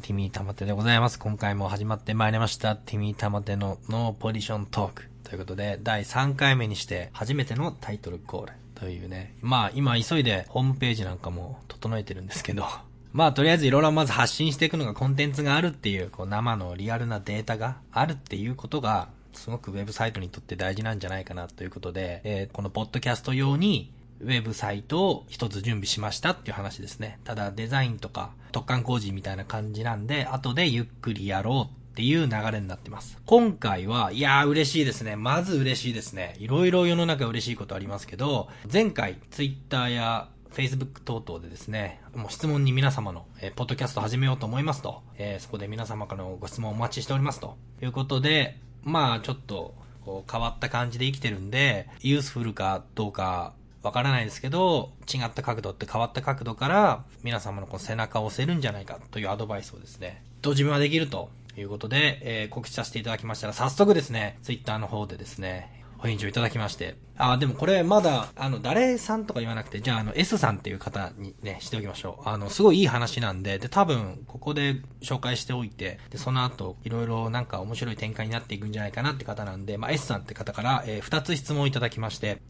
ティミー玉手でございます。今回も始まってまいりました。ティミー玉手のノーポジショントーク。ということで、第3回目にして初めてのタイトルコールというね。まあ今急いでホームページなんかも整えてるんですけど、まあとりあえずいろいろまず発信していくのがコンテンツがあるっていう、こう生のリアルなデータがあるっていうことが、すごくウェブサイトにとって大事なんじゃないかなということで、えー、このポッドキャスト用にウェブサイトを一つ準備しましたっていう話ですね。ただデザインとか特貫工事みたいな感じなんで、後でゆっくりやろうっていう流れになってます。今回は、いやー嬉しいですね。まず嬉しいですね。いろいろ世の中嬉しいことありますけど、前回、ツイッターや Facebook 等々でですね、もう質問に皆様の、えー、ポッドキャスト始めようと思いますと、えー、そこで皆様からのご質問をお待ちしておりますということで、まあちょっと、こう変わった感じで生きてるんで、ユースフルかどうかわからないですけど、違った角度って変わった角度から、皆様のこの背中を押せるんじゃないかというアドバイスをですね、と自分はできるということで、えー、告知させていただきましたら、早速ですね、ツイッターの方でですね、お返事をいただきまして。あ、でもこれまだ、あの、誰さんとか言わなくて、じゃあ、あの、S さんっていう方にね、しておきましょう。あの、すごいいい話なんで、で、多分、ここで紹介しておいて、で、その後、いろいろなんか面白い展開になっていくんじゃないかなって方なんで、まあ、S さんって方から、えー、2つ質問をいただきまして、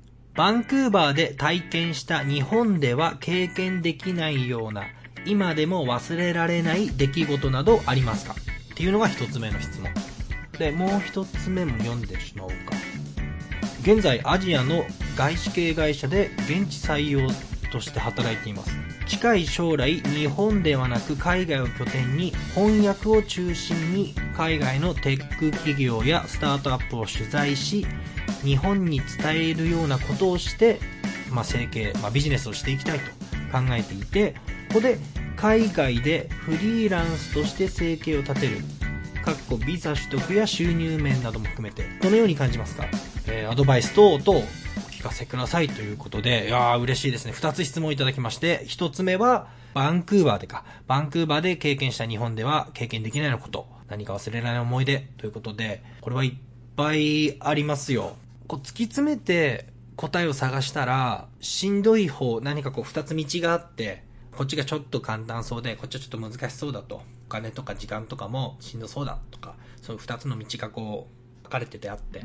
バンクーバーで体験した日本では経験できないような、今でも忘れられない出来事などありますか？っていうのが一つ目の質問。で、もう一つ目も読んでしまおうか。現在アジアの外資系会社で現地採用として働いています。近い将来日本ではなく海外を拠点に翻訳を中心に海外のテック企業やスタートアップを取材し日本に伝えるようなことをして、まあ、整形、まあ、ビジネスをしていきたいと考えていてここで海外でフリーランスとして生計を立てるかっこビザ取得や収入面なども含めてどのように感じますか、えー、アドバイス等々お聞かせくださいということでいやー嬉しいですね。2つ質問いただきまして1つ目はバンクーバーでか。バンクーバーで経験した日本では経験できないのこと。何か忘れられない思い出ということでこれはいっぱいありますよ。こう突き詰めて答えを探したら、しんどい方、何かこう二つ道があって、こっちがちょっと簡単そうで、こっちはちょっと難しそうだと。お金とか時間とかもしんどそうだとか、そういう二つの道がこう、分かれててあって。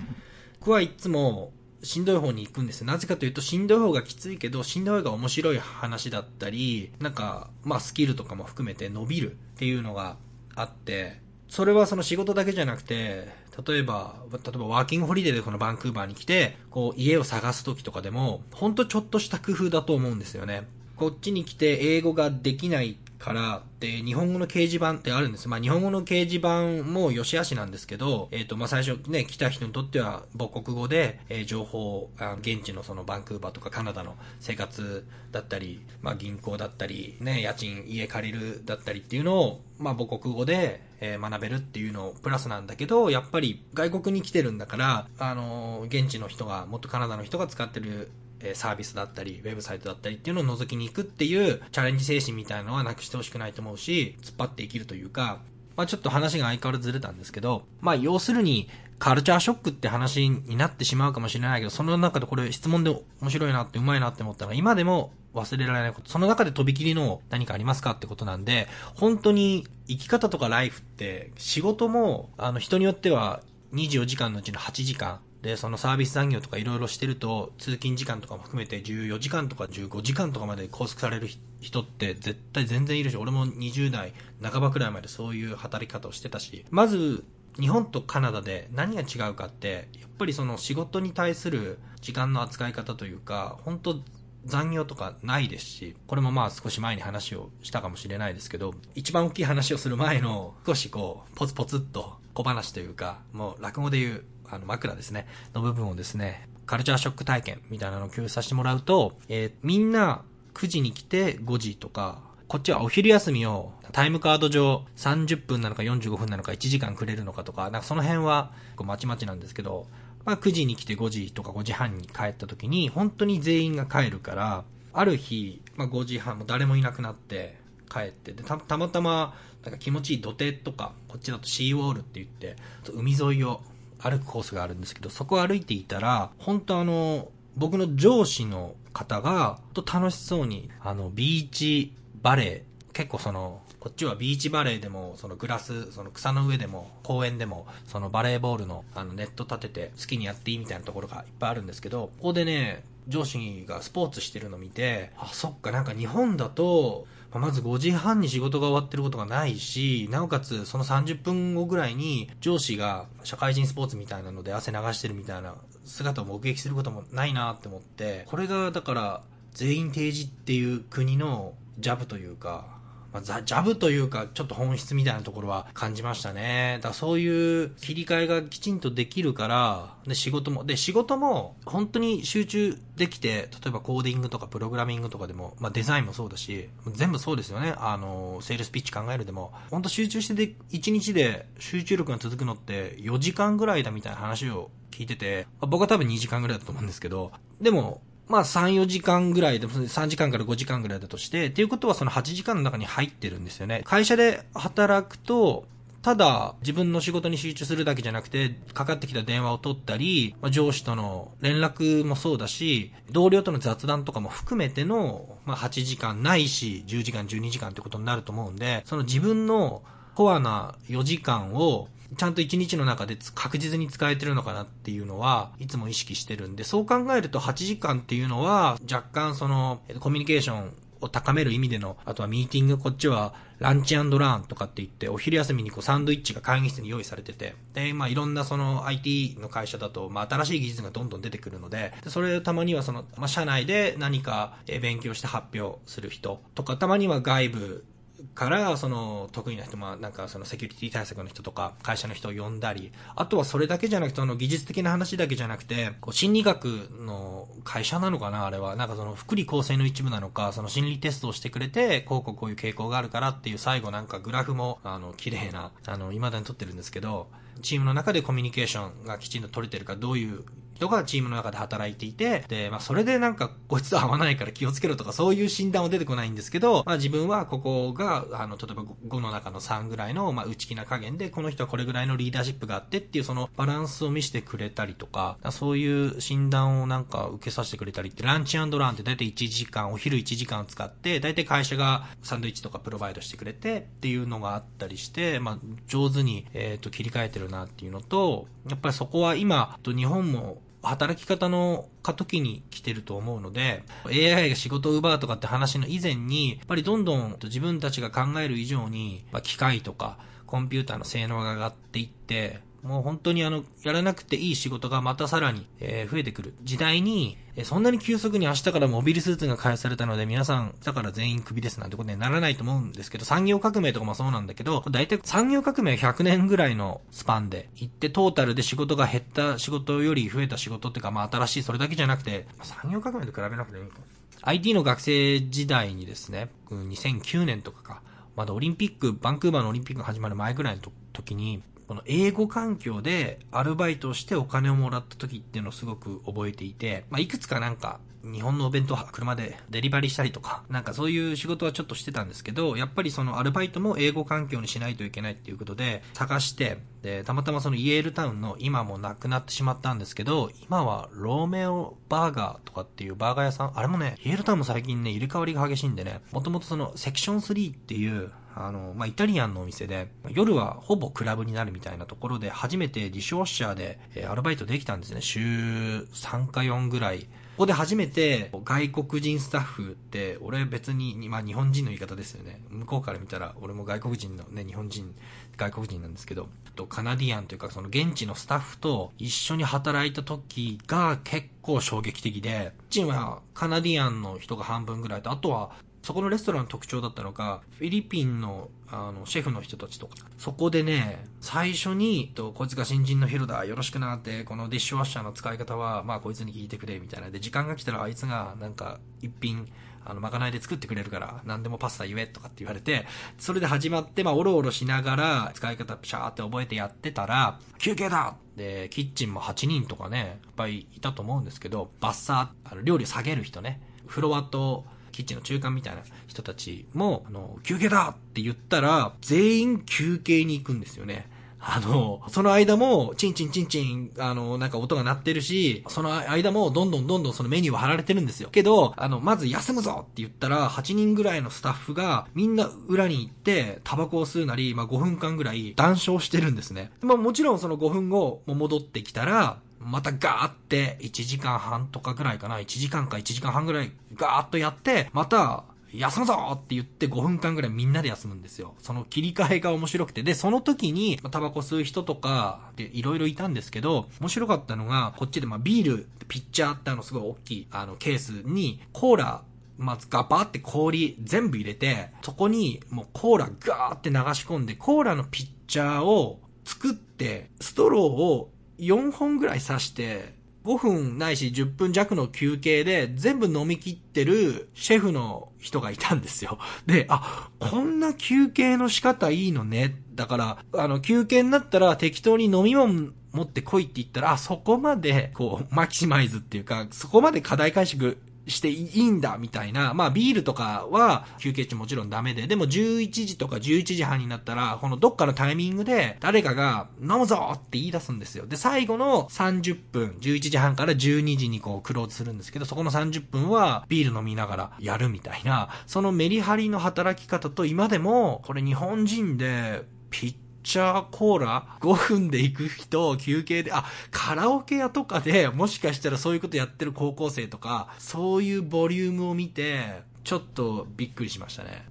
僕はいつも、しんどい方に行くんですなぜかというと、しんどい方がきついけど、しんどい方が面白い話だったり、なんか、まあスキルとかも含めて伸びるっていうのがあって、それはその仕事だけじゃなくて、例えば、例えばワーキングホリデーでこのバンクーバーに来て、こう家を探す時とかでも、ほんとちょっとした工夫だと思うんですよね。こっちに来て英語ができないからで日本語の掲示板ってあるんです。まあ日本語の掲示板も良し悪しなんですけど、え、ー、とまあ最初ね、来た人にとっては母国語で、えー、情報、現地のそのバンクーバーとかカナダの生活だったり、まあ銀行だったり、ね、家賃、家借りるだったりっていうのを、まあ母国語で、え、学べるっていうのプラスなんだけど、やっぱり外国に来てるんだから、あの現地の人が、もっとカナダの人が使ってるサービスだったり、ウェブサイトだったりっていうのを覗きに行くっていうチャレンジ精神みたいなのはなくしてほしくないと思うし、突っ張って生きるというか、まあちょっと話が相変わらずずれたんですけど、まあ要するに、カルチャーショックって話になってしまうかもしれないけど、その中でこれ質問で面白いなってうまいなって思ったのが、今でも忘れられないこと、その中で飛び切りの何かありますかってことなんで、本当に生き方とかライフって仕事も、あの人によっては24時間のうちの8時間、で、そのサービス残業とかいろいろしてると、通勤時間とかも含めて14時間とか15時間とかまで拘束される人って絶対全然いるし、俺も20代半ばくらいまでそういう働き方をしてたし、まず、日本とカナダで何が違うかって、やっぱりその仕事に対する時間の扱い方というか、本当残業とかないですし、これもまあ少し前に話をしたかもしれないですけど、一番大きい話をする前の少しこう、ポツポツっと小話というか、もう落語で言うあの枕ですね、の部分をですね、カルチャーショック体験みたいなのを共有させてもらうと、えー、みんな9時に来て5時とか、こっちはお昼休みをタイムカード上30分なのか45分なのか1時間くれるのかとか、なんかその辺はこうまちまちなんですけど、まあ9時に来て5時とか5時半に帰った時に本当に全員が帰るから、ある日、まあ5時半も誰もいなくなって帰ってでたたまたまなんか気持ちいい土手とかこっちだとシーウォールって言って海沿いを歩くコースがあるんですけど、そこを歩いていたら、本当あの、僕の上司の方が、と楽しそうに、あの、ビーチバレー、結構その、こっちはビーチバレーでも、そのグラス、その草の上でも、公園でも、そのバレーボールのあのネット立てて好きにやっていいみたいなところがいっぱいあるんですけど、ここでね、上司がスポーツしてるの見て、あ、そっか、なんか日本だと、まず5時半に仕事が終わってることがないし、なおかつその30分後ぐらいに上司が社会人スポーツみたいなので汗流してるみたいな姿を目撃することもないなって思って、これがだから全員定時っていう国のジャブというか、まあ、ザ・ジャブというか、ちょっと本質みたいなところは感じましたね。だそういう切り替えがきちんとできるから、で、仕事も、で、仕事も本当に集中できて、例えばコーディングとかプログラミングとかでも、まあデザインもそうだし、全部そうですよね。あの、セールスピッチ考えるでも、本当集中してで、1日で集中力が続くのって4時間ぐらいだみたいな話を聞いてて、僕は多分2時間ぐらいだと思うんですけど、でも、まあ3、4時間ぐらいで、3時間から5時間ぐらいだとして、っていうことはその8時間の中に入ってるんですよね。会社で働くと、ただ自分の仕事に集中するだけじゃなくて、かかってきた電話を取ったり、まあ、上司との連絡もそうだし、同僚との雑談とかも含めての、まあ、8時間ないし、10時間、12時間ってことになると思うんで、その自分のコアな4時間をちゃんと一日の中で確実に使えてるのかなっていうのはいつも意識してるんで、そう考えると8時間っていうのは若干そのコミュニケーションを高める意味での、あとはミーティング、こっちはランチランとかって言って、お昼休みにこうサンドイッチが会議室に用意されてて、で、まあいろんなその IT の会社だと、まあ新しい技術がどんどん出てくるので、でそれたまにはその、まあ社内で何か勉強して発表する人とか、たまには外部から、その、得意な人、まあ、なんか、その、セキュリティ対策の人とか、会社の人を呼んだり、あとはそれだけじゃなくて、その、技術的な話だけじゃなくて、こう、心理学の会社なのかな、あれは。なんかその、福利厚生の一部なのか、その、心理テストをしてくれて、こうこうこういう傾向があるからっていう、最後なんか、グラフも、あの、綺麗な、あの、未だに撮ってるんですけど、チームの中でコミュニケーションがきちんと取れてるか、どういう人がチームの中で働いていて、で、まあ、それでなんか、こいつと合わないから気をつけろとか、そういう診断は出てこないんですけど、まあ、自分はここが、あの、例えば5の中の3ぐらいの、まあ、内気な加減で、この人はこれぐらいのリーダーシップがあってっていう、そのバランスを見せてくれたりとか、そういう診断をなんか受けさせてくれたりって、ランチランって大体1時間、お昼1時間使って、大体会社がサンドイッチとかプロバイドしてくれてっていうのがあったりして、まあ、上手に、えっ、ー、と、切り替えてるなっていうのと、やっぱりそこは今、日本も働き方の過渡期に来てると思うので、AI が仕事を奪うとかって話の以前に、やっぱりどんどん自分たちが考える以上に、機械とかコンピューターの性能が上がっていって、もう本当にあの、やらなくていい仕事がまたさらに、えー、増えてくる時代に、えー、そんなに急速に明日からモビルスーツが開発されたので皆さん、だから全員クビですなんてことにならないと思うんですけど、産業革命とかもそうなんだけど、大体産業革命100年ぐらいのスパンで行って、トータルで仕事が減った仕事より増えた仕事っていうか、まあ新しいそれだけじゃなくて、産業革命と比べなくていいか。IT の学生時代にですね、2009年とかか、まだオリンピック、バンクーバーのオリンピックが始まる前ぐらいの時に、この英語環境でアルバイトをしてお金をもらった時っていうのをすごく覚えていて、まあ、いくつかなんか日本のお弁当車でデリバリーしたりとか、なんかそういう仕事はちょっとしてたんですけど、やっぱりそのアルバイトも英語環境にしないといけないっていうことで探して、で、たまたまそのイエールタウンの今もなくなってしまったんですけど、今はローメオバーガーとかっていうバーガー屋さん、あれもね、イエールタウンも最近ね、入れ替わりが激しいんでね、もともとそのセクション3っていうあの、まあ、イタリアンのお店で、夜はほぼクラブになるみたいなところで、初めてディッシュウォッシャーで、えー、アルバイトできたんですね。週3か4ぐらい。ここで初めて外国人スタッフって、俺別に、まあ日本人の言い方ですよね。向こうから見たら俺も外国人のね、日本人、外国人なんですけど、とカナディアンというかその現地のスタッフと一緒に働いた時が結構衝撃的で、チームはカナディアンの人が半分ぐらいと、あとはそこのレストランの特徴だったのが、フィリピンのあのシェフの人たちとか、そこでね、最初に、とこいつが新人のヒロだ、よろしくなって、このディッシュワッシャーの使い方は、まあこいつに聞いてくれ、みたいな。で、時間が来たらあいつがなんか一品、あの、まかないで作ってくれるから、何でもパスタ言えとかって言われて、それで始まって、まあ、おろおろしながら、使い方ピシャーって覚えてやってたら、休憩だ！で、キッチンも8人とかね、いっぱいいたと思うんですけど、バッサー、あの料理下げる人ね、フロアとキッチンの中間みたいな人たちも、あの、休憩だって言ったら、全員休憩に行くんですよね。あの、その間も、チンチンチンチン、あの、なんか音が鳴ってるし、その間もどんどんどんどんそのメニューは貼られてるんですよ。けど、あの、まず休むぞって言ったら、8人ぐらいのスタッフが、みんな裏に行って、タバコを吸うなり、まあ5分間ぐらい談笑してるんですね。まあもちろんその5分後、も戻ってきたら、またガーって1時間半とかぐらいかな、1時間か1時間半ぐらいガーッとやって、また休むぞって言って5分間ぐらいみんなで休むんですよ。その切り替えが面白くて。で、その時に、タバコ吸う人とか、で、いろいろいたんですけど、面白かったのが、こっちでまあビール、ピッチャーってあのすごい大きい、あのケースに、コーラ、まずガバーって氷全部入れて、そこにもうコーラガーって流し込んで、コーラのピッチャーを作って、ストローを4本ぐらい刺して、5分ないし10分弱の休憩で全部飲み切ってるシェフの人がいたんですよ。で、あ、こんな休憩の仕方いいのね。だから、あの、休憩になったら適当に飲み物持ってこいって言ったら、あ、そこまで、こう、マキシマイズっていうか、そこまで課題解釈していいんだ、みたいな。まあ、ビールとかは休憩中もちろんダメで、でも11時とか11時半になったら、このどっかのタイミングで誰かが飲むぞって言い出すんですよ。で、最後の30分、11時半から12時にこうクローズするんですけど、そこの30分はビール飲みながらやるみたいな、そのメリハリの働き方と今でも、これ日本人でピッチャーコーラ？5分で行く人、休憩で、あ、カラオケ屋とかでもしかしたらそういうことやってる高校生とか、そういうボリュームを見て、ちょっとびっくりしましたね。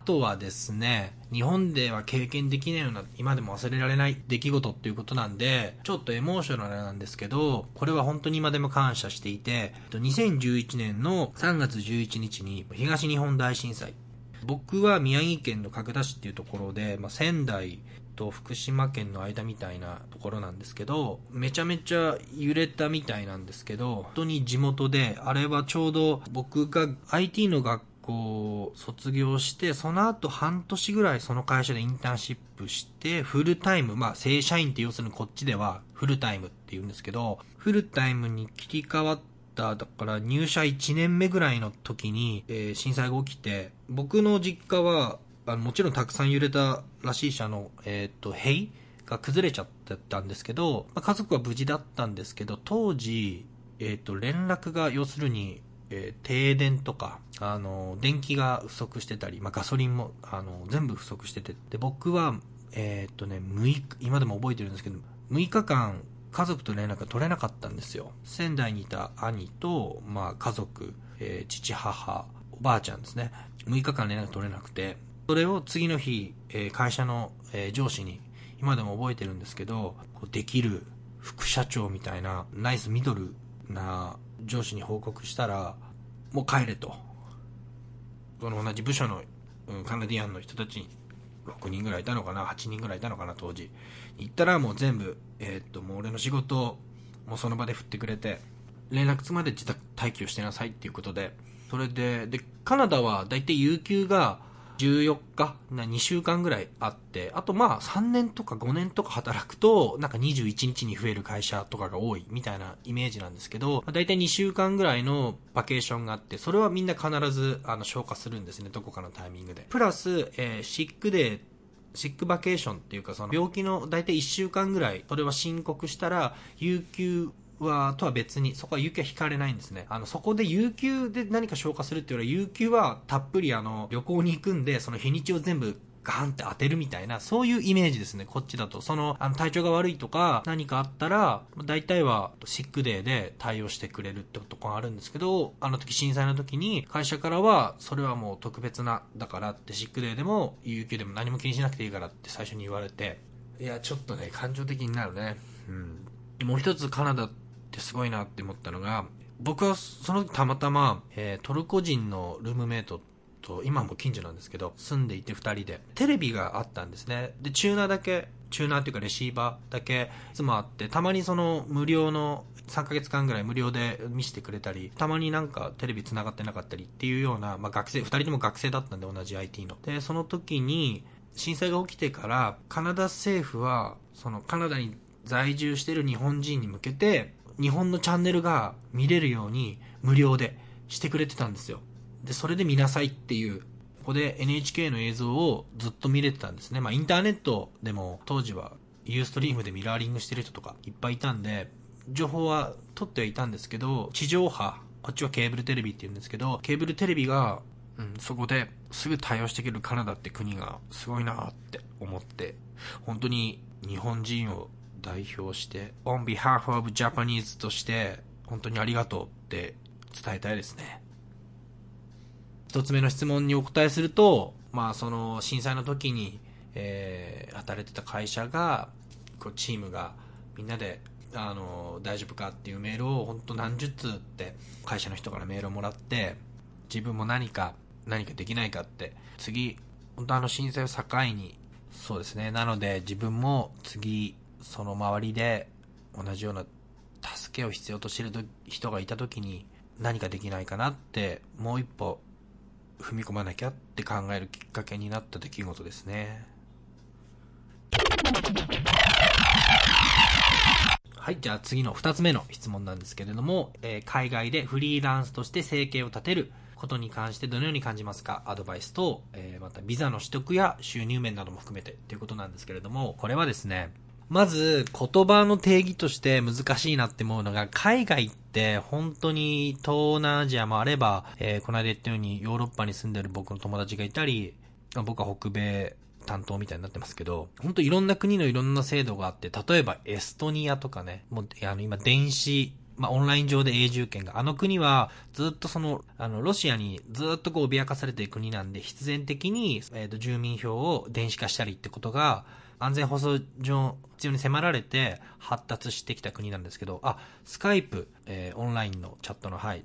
あとはですね、日本では経験できないような、今でも忘れられない出来事っていうことなんで、ちょっとエモーショナルなんですけど、これは本当に今でも感謝していて、2011年の3月11日に東日本大震災僕は宮城県の角田市っていうところで、まあ、仙台と福島県の間みたいなところなんですけど、めちゃめちゃ揺れたみたいなんですけど、本当に地元で、あれはちょうど僕が IT の学校を卒業して、その後半年ぐらいその会社でインターンシップして、フルタイム、まあ正社員って要するにこっちではフルタイムって言うんですけど、フルタイムに切り替わって、だから入社1年目ぐらいの時に、えー、震災が起きて、僕の実家は、あのもちろんたくさん揺れたらしい社の、えっ、と、塀が崩れちゃってたんですけど、まあ、家族は無事だったんですけど、当時、えっ、と、連絡が要するに、えー、停電とか、あの、電気が不足してたり、まあ、ガソリンも、あの、全部不足してて、で、僕は、えっ、とね、6、今でも覚えてるんですけど、6日間家族と連絡が取れなかったんですよ。仙台にいた兄と、まあ、家族、えー、父、母、おばあちゃんですね。6日間連絡取れなくて、それを次の日、えー、会社の、えー、上司に、今でも覚えてるんですけど、こうできる副社長みたいな、ナイスミドルな上司に報告したら、もう帰れと。その同じ部署の、うん、カナディアンの人たちに6人ぐらいいたのかな、8人ぐらいいたのかな、当時。行ったらもう全部、えー、っと、もう俺の仕事を、もうその場で振ってくれて、連絡つまで自宅待機をしてなさいっていうことで、それで、で、カナダは大体有給が14日、な2週間ぐらいあって、あとまあ3年とか5年とか働くと、なんか21日に増える会社とかが多いみたいなイメージなんですけど、大体2週間ぐらいのバケーションがあって、それはみんな必ずあの消化するんですね、どこかのタイミングで。プラス、えー、シックデーシックバケーションっていうかその病気の大体1週間ぐらいそれは申告したら有給は、とは別に、そこは有給は引かれないんですね。あの、そこで有給で何か消化するっていうのは、有給はたっぷりあの、旅行に行くんで、その日にちを全部ガーンって当てるみたいな、そういうイメージですね、こっちだと。その、あの、体調が悪いとか、何かあったら、大体は、シックデーで対応してくれるってとこがあるんですけど、あの時震災の時に、会社からは、それはもう特別な、だからって、シックデーでも、有給でも何も気にしなくていいからって最初に言われて、いや、ちょっとね、感情的になるね。うん。もう一つカナダってすごいなって思ったのが、僕はその時たまたま、えー、トルコ人のルームメイトと、今も近所なんですけど、住んでいて2人で、テレビがあったんですね。で、チューナーだけ、チューナーっていうかレシーバーだけいつもあって、たまにその無料の3ヶ月間ぐらい無料で見せてくれたり、たまになんかテレビ繋がってなかったりっていうような、まあ学生、2人とも学生だったんで同じ IT の。で、その時に、震災が起きてから、カナダ政府は、そのカナダに在住してる日本人に向けて、日本のチャンネルが見れるように無料でしてくれてたんですよ。で、それで見なさいっていうここで NHK の映像をずっと見れてたんですね。まあインターネットでも当時はユーストリームでミラーリングしてる人とかいっぱいいたんで、情報は取ってはいたんですけど、地上波、こっちはケーブルテレビって言うんですけど、ケーブルテレビが、うん、そこですぐ対応してくるカナダって国がすごいなって思って、本当に日本人を代表して、on behalf of Japanese として、本当にありがとうって伝えたいですね。一つ目の質問にお答えすると、まあその震災の時に、えー、働いてた会社が、こうチームがみんなであの大丈夫かっていうメールを本当何十通って会社の人からメールをもらって自分も何か何かできないかって次本当あの震災を境にそうですねなので自分も次その周りで同じような助けを必要としてる人がいた時に何かできないかなってもう一歩踏み込まなきゃって考えるきっかけになった出来事ですね。はい、じゃあ次の二つ目の質問なんですけれども、えー、海外でフリーランスとして生計を立てることに関してどのように感じますか？アドバイスと、えー、またビザの取得や収入面なども含めてということなんですけれども、これはですね、まず言葉の定義として難しいなって思うのが、海外って本当に東南アジアもあれば、えー、この間言ったようにヨーロッパに住んでる僕の友達がいたり、僕は北米担当みたいになってますけど、本当いろんな国のいろんな制度があって、例えばエストニアとかね、もう、あの今電子、まあ、オンライン上で永住権が、あの国はずっとその、あの、ロシアにずっとこう脅かされている国なんで、必然的に、えっ、ー、と、住民票を電子化したりってことが、安全保障上必要に迫られて発達してきた国なんですけど、あ、スカイプ、えー、オンラインのチャットの、はい、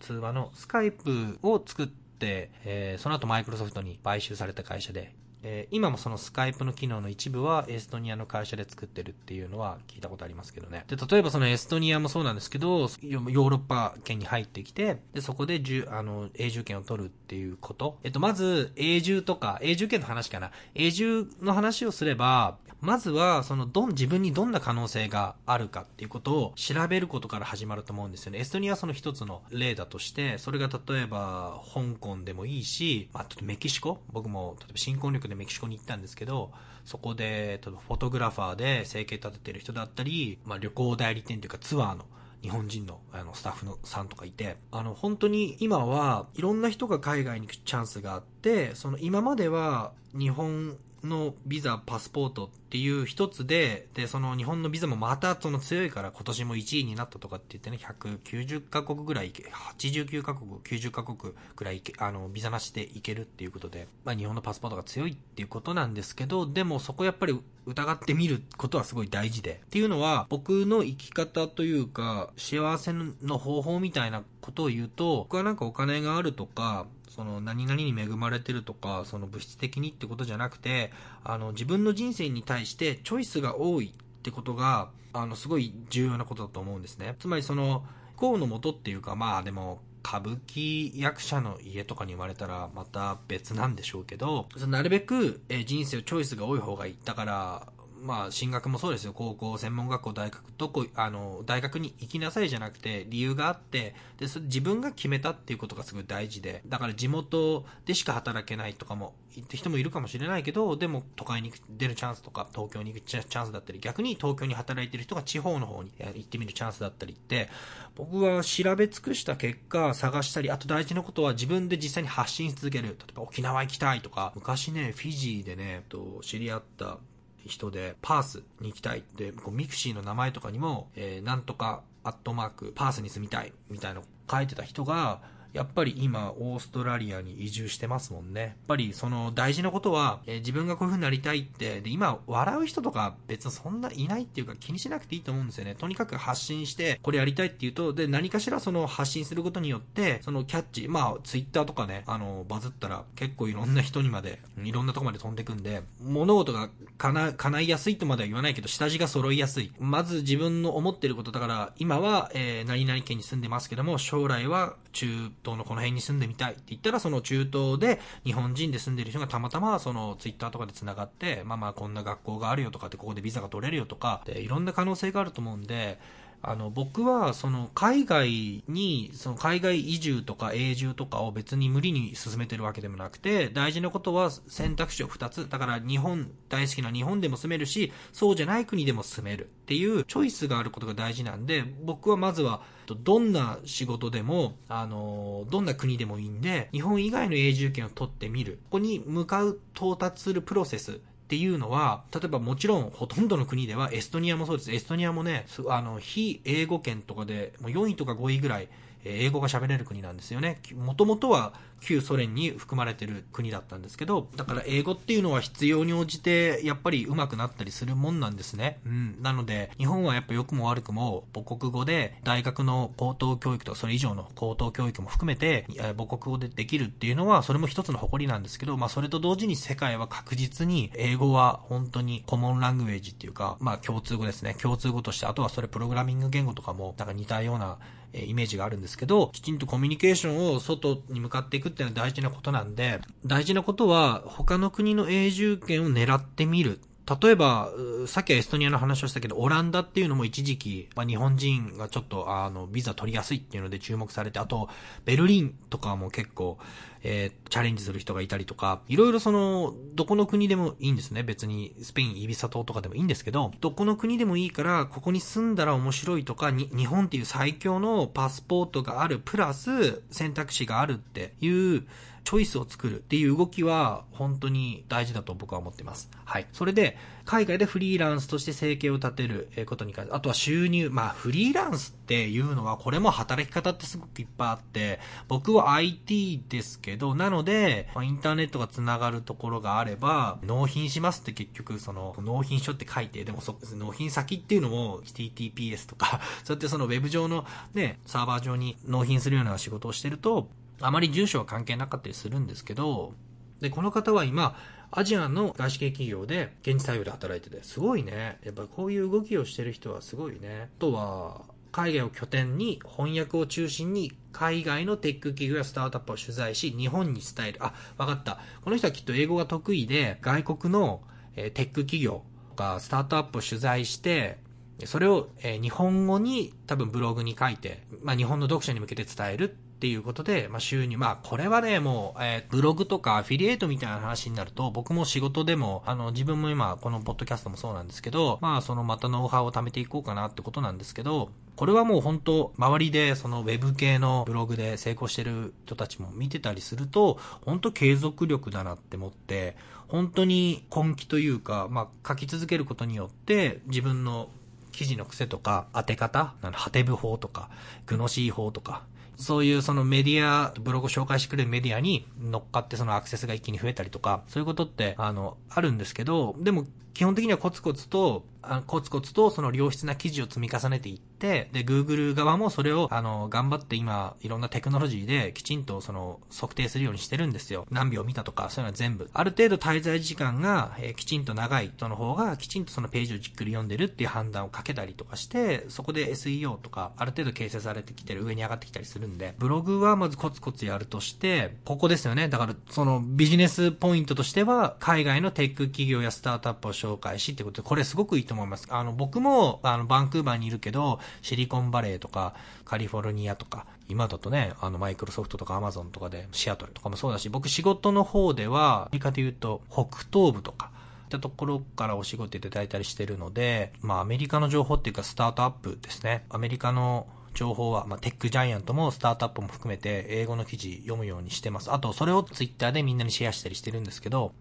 通話のスカイプを作って、えー、その後マイクロソフトに買収された会社で、えー、今もそのスカイプの機能の一部はエストニアの会社で作ってるっていうのは聞いたことありますけどね。で、例えばそのエストニアもそうなんですけど、ヨーロッパ圏に入ってきて、で、そこでじあの、永住権を取るっていうこと。えっと、まず、永住とか、永住権の話かな。永住の話をすれば、まずは、その、どん、自分にどんな可能性があるかっていうことを調べることから始まると思うんですよね。エストニアはその一つの例だとして、それが例えば、香港でもいいし、まあ、ちょっとメキシコ？僕も、例えば新婚旅行でメキシコに行ったんですけど、そこで、例えばフォトグラファーで生計立ててる人だったり、まあ、旅行代理店というかツアーの日本人のあのスタッフのさんとかいて、あの本当に今はいろんな人が海外に行くチャンスがあって、その今までは日本のビザ、パスポートってていう一つで、で、その日本のビザもまたその強いから今年も1位になったとかって言ってね、190カ国ぐらい行け、89カ国、90カ国ぐらいあの、ビザなしで行けるっていうことで、まあ日本のパスポートが強いっていうことなんですけど、でもそこやっぱり疑ってみることはすごい大事で。っていうのは、僕の生き方というか、幸せの方法みたいなことを言うと、僕はなんかお金があるとか、その何々に恵まれてるとか、その物質的にってことじゃなくて、あの、自分の人生に対してチョイスが多いってことが、あの、すごい重要なことだと思うんですね。つまりその、功のもとっていうか、まあでも、歌舞伎役者の家とかに生まれたらまた別なんでしょうけど、なるべく、え人生をチョイスが多い方がいい。だから、まあ、進学もそうですよ。高校、専門学校、大学、どこ、あの、大学に行きなさいじゃなくて、理由があって、で、それ自分が決めたっていうことがすごい大事で、だから地元でしか働けないとかも、って人もいるかもしれないけど、でも都会に出るチャンスとか、東京に行くチャンスだったり、逆に東京に働いてる人が地方の方に行ってみるチャンスだったりって、僕は調べ尽くした結果、探したり、あと大事なことは自分で実際に発信し続ける。例えば沖縄行きたいとか、昔ね、フィジーでね、と知り合った人で、パースに行きたい。って、こう mixi の名前とかにも、えー、なんとか、アットマーク、パースに住みたい、みたいなの書いてた人が、やっぱり今、オーストラリアに移住してますもんね。やっぱりその大事なことは、えー、自分がこういう風になりたいって、で、今、笑う人とか別にそんないないっていうか気にしなくていいと思うんですよね。とにかく発信して、これやりたいっていうと、で、何かしらその発信することによって、そのキャッチ、まあ、ツイッターとかね、あの、バズったら結構いろんな人にまで、いろんなとこまで飛んでくんで、物事が叶、叶いやすいとまでは言わないけど、下地が揃いやすい。まず自分の思ってることだから、今は、えー、何々県に住んでますけども、将来は中東のこの辺に住んでみたいって言ったら、その中東で日本人で住んでる人がたまたまそのツイッターとかで繋がって、まあまあこんな学校があるよとかってここでビザが取れるよとか、でいろんな可能性があると思うんで、あの、僕は、その、海外に、その、海外移住とか永住とかを別に無理に進めてるわけでもなくて、大事なことは選択肢を2つ。だから、日本、大好きな日本でも住めるし、そうじゃない国でも住めるっていうチョイスがあることが大事なんで、僕はまずは、どんな仕事でも、あの、どんな国でもいいんで、日本以外の永住権を取ってみる。ここに向かう、到達するプロセスっていうのは、例えばもちろんほとんどの国では、エストニアもそうです。エストニアもね、あの、非英語圏とかで、もう4位とか5位ぐらい、英語が喋れる国なんですよね。もともとは旧ソ連に含まれてる国だったんですけど、だから英語っていうのは必要に応じてやっぱり上手くなったりするもんなんですね。うん。なので、日本はやっぱ良くも悪くも母国語で大学の高等教育とかそれ以上の高等教育も含めて母国語でできるっていうのはそれも一つの誇りなんですけど、まあそれと同時に世界は確実に英語は本当にコモンラングウェージっていうか、まあ共通語ですね。共通語として、あとはそれプログラミング言語とかもなんか似たようなえイメージがあるんですけど、きちんとコミュニケーションを外に向かっていくっていうのは大事なことなんで、大事なことは他の国の永住権を狙ってみる。例えば、さっきはエストニアの話をしたけど、オランダっていうのも一時期、まあ、日本人がちょっと、あの、ビザ取りやすいっていうので注目されて、あと、ベルリンとかも結構、えー、チャレンジする人がいたりとか、いろいろその、どこの国でもいいんですね。別に、スペイン、イビサ島とかでもいいんですけど、どこの国でもいいから、ここに住んだら面白いとか、に、日本っていう最強のパスポートがある、プラス、選択肢があるっていう、チョイスを作るっていう動きは本当に大事だと僕は思っています。はい。それで、海外でフリーランスとして生計を立てることに関して、あとは収入、まあフリーランスっていうのは、これも働き方ってすごくいっぱいあって、僕は IT ですけど、なので、インターネットが繋がるところがあれば、納品しますって結局、その、納品書って書いて、でもそ、納品先っていうのも HTTPS とか、そうやってそのウェブ上のね、サーバー上に納品するような仕事をしてると、あまり住所は関係なかったりするんですけど、で、この方は今、アジアの外資系企業で現地対応で働いてて、すごいね。やっぱこういう動きをしてる人はすごいね。あとは、海外を拠点に翻訳を中心に海外のテック企業やスタートアップを取材し、日本に伝える。あ、わかった。この人はきっと英語が得意で、外国の、テック企業とかスタートアップを取材して、それを、日本語に多分ブログに書いて、まあ、日本の読者に向けて伝えるっていうことで、まあ、収入、まあ、これはね、もう、えー、ブログとかアフィリエイトみたいな話になると、僕も仕事でも、あの、自分も今、このポッドキャストもそうなんですけど、まあ、そのまたノウハウを貯めていこうかなってことなんですけど、これはもう本当、周りでそのウェブ系のブログで成功してる人たちも見てたりすると、本当継続力だなって思って、本当に根気というか、まあ、書き続けることによって、自分の記事の癖とか、当て方、ハテブ法とか、グノシー法とか、そういうそのメディア、ブログを紹介してくれるメディアに乗っかってそのアクセスが一気に増えたりとか、そういうことって、あの、あるんですけど、でも基本的にはコツコツと、あコツコツとその良質な記事を積み重ねていって、で、Google 側もそれを、あの、頑張って今、いろんなテクノロジーできちんとその、測定するようにしてるんですよ。何秒見たとか、そういうのは全部。ある程度滞在時間が、えー、きちんと長い人の方が、きちんとそのページをじっくり読んでるっていう判断をかけたりとかして、そこで SEO とか、ある程度形成されてきてる、上に上がってきたりするんで、ブログはまずコツコツやるとして、ここですよね。だから、そのビジネスポイントとしては、海外のテック企業やスタートアップを紹介しってことで、これすごくいいと思います。あの、僕も、あの、バンクーバーにいるけど、シリコンバレーとか、カリフォルニアとか、今だとね、あの、マイクロソフトとかアマゾンとかで、シアトルとかもそうだし、僕仕事の方では、アメリカで言うと、北東部とか、ったところからお仕事いただいたりしてるので、まあアメリカの情報っていうかスタートアップですね。アメリカの情報は、まあ、テックジャイアントもスタートアップも含めて英語の記事読むようにしてます。あと、それをツイッターでみんなにシェアしたりしてるんですけど、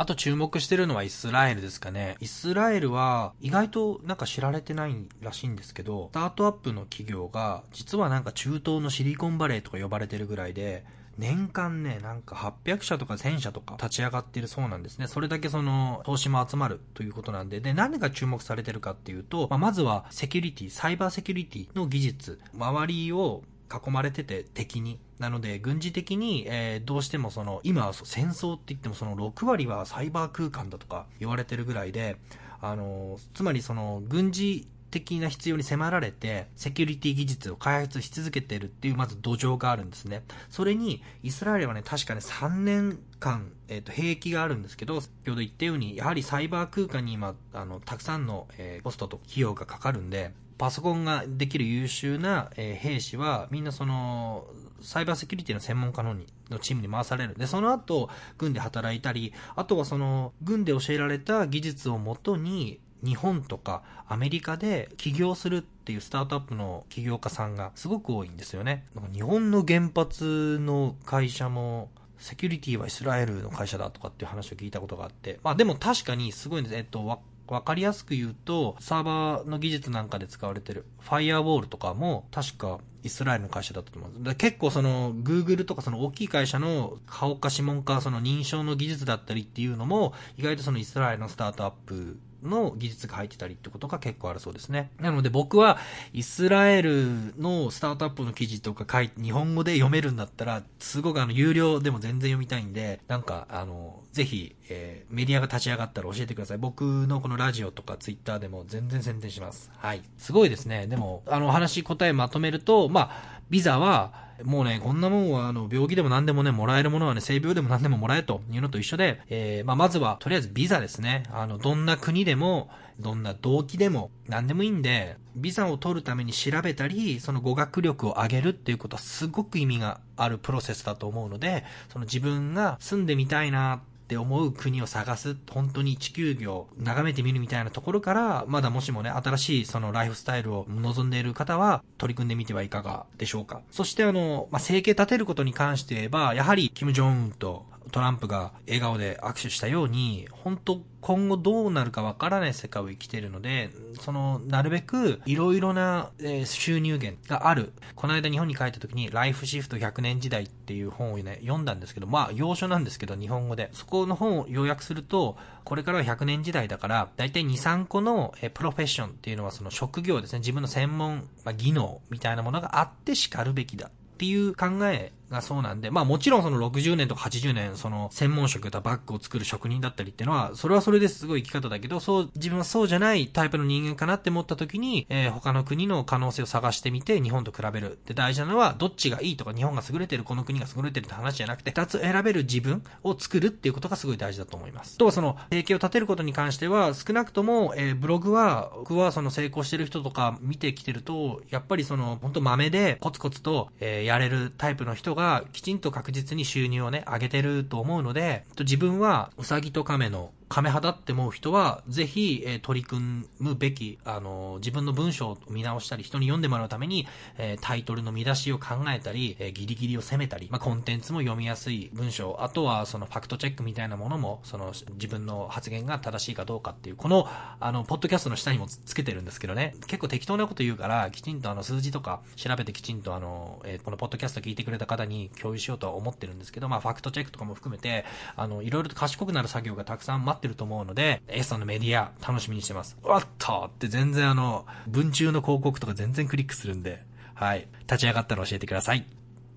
あと注目してるのはイスラエルですかね。イスラエルは意外となんか知られてないらしいんですけど、スタートアップの企業が実はなんか中東のシリコンバレーとか呼ばれてるぐらいで、年間ね、なんか800社とか1000社とか立ち上がってるそうなんですね。それだけその投資も集まるということなんで、で、何が注目されてるかっていうと、まあ、まずはセキュリティ、サイバーセキュリティの技術、周りを囲まれてて敵に。なので、軍事的に、えー、どうしてもその、今は、戦争って言ってもその6割はサイバー空間だとか言われてるぐらいで、あの、つまりその、軍事的な必要に迫られて、セキュリティ技術を開発し続けてるっていう、まず土壌があるんですね。それに、イスラエルはね、確かね、3年間、えっ、ー、と、兵役があるんですけど、先ほど言ったように、やはりサイバー空間に今、あの、たくさんの、えー、コストと費用がかかるんで、パソコンができる優秀な、え、兵士は、みんなその、サイバーセキュリティの専門家のにのチームに回される。で、その後、軍で働いたり、あとはその、軍で教えられた技術をもとに、日本とかアメリカで起業するっていうスタートアップの起業家さんがすごく多いんですよね。日本の原発の会社もセキュリティはイスラエルの会社だとかっていう話を聞いたことがあって、まあでも確かにすごいんです。えっと、わかりやすく言うと、サーバーの技術なんかで使われてる、ファイアウォールとかも、確かイスラエルの会社だったと思うんです。結構その、Google とかその大きい会社の顔か指紋かその認証の技術だったりっていうのも、意外とそのイスラエルのスタートアップの技術が入ってたりってことが結構あるそうですね。なので僕はイスラエルのスタートアップの記事とか書いて日本語で読めるんだったら、すごくあの有料でも全然読みたいんで、なんかあの、ぜひ、えー、メディアが立ち上がったら教えてください。僕のこのラジオとかツイッターでも全然宣伝します。はい。すごいですね。でも、あの話答えまとめると、まあ、ビザは、もうね、こんなもんは、あの、病気でも何でもね、もらえるものはね、性病でも何でももらえというのと一緒で、えー、まあ、まずは、とりあえずビザですね。あの、どんな国でも、どんな動機でも、何でもいいんで、ビザを取るために調べたり、その語学力を上げるっていうことはすごく意味があるプロセスだと思うので、その自分が住んでみたいなって思う国を探す、本当に地球儀を眺めてみるみたいなところから、まだもしもね、新しいそのライフスタイルを望んでいる方は、取り組んでみてはいかがでしょうか。そしてあの、まあ、生計立てることに関して言えば、やはり、キム・ジョンウンとトランプが笑顔で握手したように、本当今後どうなるかわからない世界を生きているので、その、なるべくいろいろな、えー、収入源がある。この間日本に帰った時に、ライフシフト100年時代っていう本をね、読んだんですけど、まあ、要所なんですけど、日本語で。そこの本を要約すると、これからは100年時代だから、だいたい2、3個の、えー、プロフェッションっていうのはその職業ですね、自分の専門、まあ、技能みたいなものがあって叱るべきだっていう考えがそうなんで、まあもちろんその60年とか80年、その専門職だバッグを作る職人だったりっていうのは、それはそれですごい生き方だけど、そう、自分はそうじゃないタイプの人間かなって思った時に、えー、他の国の可能性を探してみて、日本と比べる。で、大事なのは、どっちがいいとか、日本が優れてる、この国が優れてるって話じゃなくて、二つ選べる自分を作るっていうことがすごい大事だと思います。とはその、提携を立てることに関しては、少なくとも、えー、ブログは、僕はその成功してる人とか見てきてると、やっぱりその、本当豆でコツコツと、えー、やれるタイプの人が、きちんと確実に収入をね、上げてると思うので、自分はうさぎと亀の亀肌って思う人は、ぜひ、えー、取り組むべき、あのー、自分の文章を見直したり、人に読んでもらうために、えー、タイトルの見出しを考えたり、えギリギリを攻めたり、まあ、コンテンツも読みやすい文章、あとはそのファクトチェックみたいなものも、その自分の発言が正しいかどうかっていう、この、あの、ポッドキャストの下にもつけてるんですけどね、結構適当なこと言うから、きちんとあの、数字とか調べてきちんとあの、えこのポッドキャスト聞いてくれた方に共有しようとは思ってるんですけど、まあ、ファクトチェックとかも含めて、あの、いろいろと賢くなる作業がたくさん待ってると思うので、エストのメディア楽しみにしてます。わっとって全然あの、文中の広告とか全然クリックするんで、はい。立ち上がったら教えてください。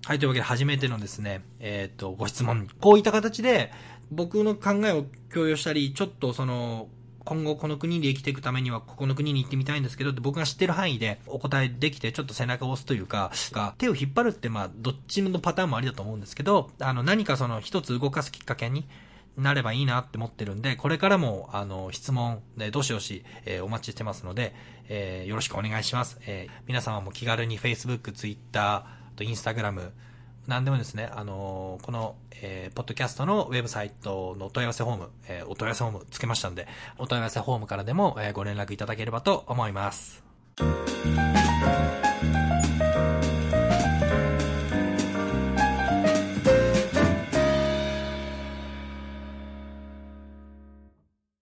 はい、というわけで初めてのですね、えっ、と、ご質問。こういった形で、僕の考えを共有したり、ちょっとその、今後この国で生きていくためにはここの国に行ってみたいんですけど僕が知ってる範囲でお答えできてちょっと背中を押すというか、手を引っ張るってまあどっちのパターンもありだと思うんですけど、あの何かその一つ動かすきっかけになればいいなって思ってるんで、これからも、あの、質問で、どしどし、えー、お待ちしてますので、えー、よろしくお願いします。えー、皆様も気軽に Facebook、Twitter、と Instagram、何でもですね、あのー、この、えー、ポッドキャストのウェブサイトのお問い合わせフォーム、えー、お問い合わせフォームつけましたんで、お問い合わせフォームからでも、えー、ご連絡いただければと思います。